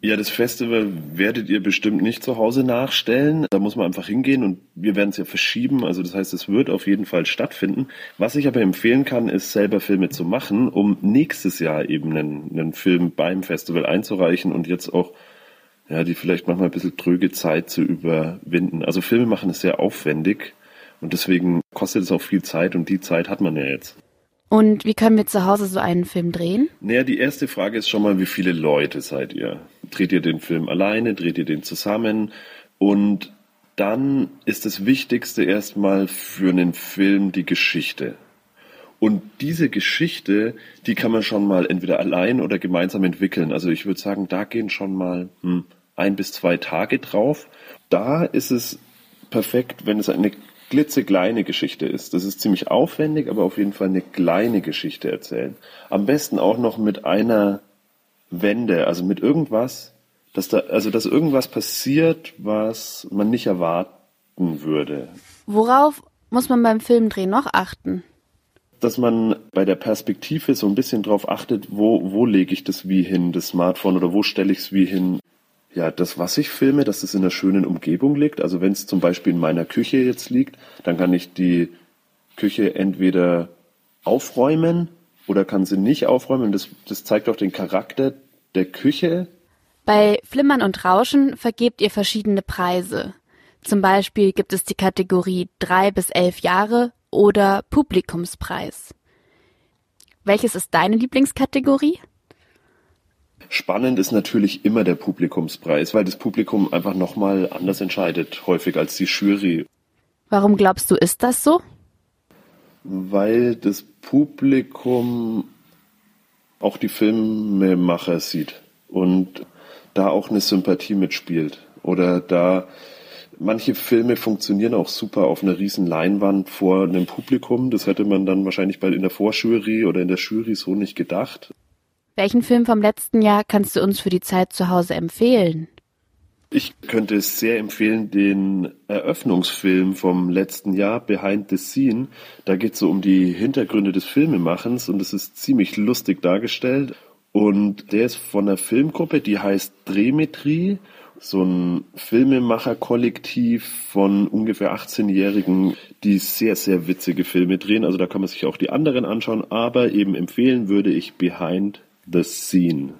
Ja, das Festival werdet ihr bestimmt nicht zu Hause nachstellen. Da muss man einfach hingehen und wir werden es ja verschieben. Also das heißt, es wird auf jeden Fall stattfinden. Was ich aber empfehlen kann, ist selber Filme zu machen, um nächstes Jahr eben einen, einen Film beim Festival einzureichen und jetzt auch ja, die vielleicht manchmal ein bisschen tröge Zeit zu überwinden. Also Filme machen ist sehr aufwendig und deswegen kostet es auch viel Zeit und die Zeit hat man ja jetzt. Und wie können wir zu Hause so einen Film drehen? Naja, die erste Frage ist schon mal, wie viele Leute seid ihr? Dreht ihr den Film alleine? Dreht ihr den zusammen? Und dann ist das Wichtigste erstmal für einen Film die Geschichte. Und diese Geschichte, die kann man schon mal entweder allein oder gemeinsam entwickeln. Also ich würde sagen, da gehen schon mal hm, ein bis zwei Tage drauf. Da ist es perfekt, wenn es eine klitzekleine Geschichte ist. Das ist ziemlich aufwendig, aber auf jeden Fall eine kleine Geschichte erzählen. Am besten auch noch mit einer Wende, also mit irgendwas, dass da, also dass irgendwas passiert, was man nicht erwarten würde. Worauf muss man beim Filmdrehen noch achten? Dass man bei der Perspektive so ein bisschen drauf achtet, wo, wo lege ich das wie hin, das Smartphone, oder wo stelle ich es wie hin, ja, das, was ich filme, dass es in einer schönen Umgebung liegt. Also wenn es zum Beispiel in meiner Küche jetzt liegt, dann kann ich die Küche entweder aufräumen oder kann sie nicht aufräumen. Das, das zeigt auch den Charakter der Küche. Bei Flimmern und Rauschen vergebt ihr verschiedene Preise. Zum Beispiel gibt es die Kategorie drei bis elf Jahre oder Publikumspreis. Welches ist deine Lieblingskategorie? Spannend ist natürlich immer der Publikumspreis, weil das Publikum einfach nochmal anders entscheidet, häufig als die Jury. Warum glaubst du, ist das so? Weil das Publikum auch die Filmemacher sieht und da auch eine Sympathie mitspielt. Oder da manche Filme funktionieren auch super auf einer riesen Leinwand vor einem Publikum. Das hätte man dann wahrscheinlich bei in der Vorjury oder in der Jury so nicht gedacht. Welchen Film vom letzten Jahr kannst du uns für die Zeit zu Hause empfehlen? Ich könnte es sehr empfehlen, den Eröffnungsfilm vom letzten Jahr, Behind the Scene. Da geht es so um die Hintergründe des Filmemachens und es ist ziemlich lustig dargestellt. Und der ist von einer Filmgruppe, die heißt Drehmetrie, so ein Filmemacher-Kollektiv von ungefähr 18-Jährigen, die sehr, sehr witzige Filme drehen. Also da kann man sich auch die anderen anschauen, aber eben empfehlen würde ich Behind the Scene.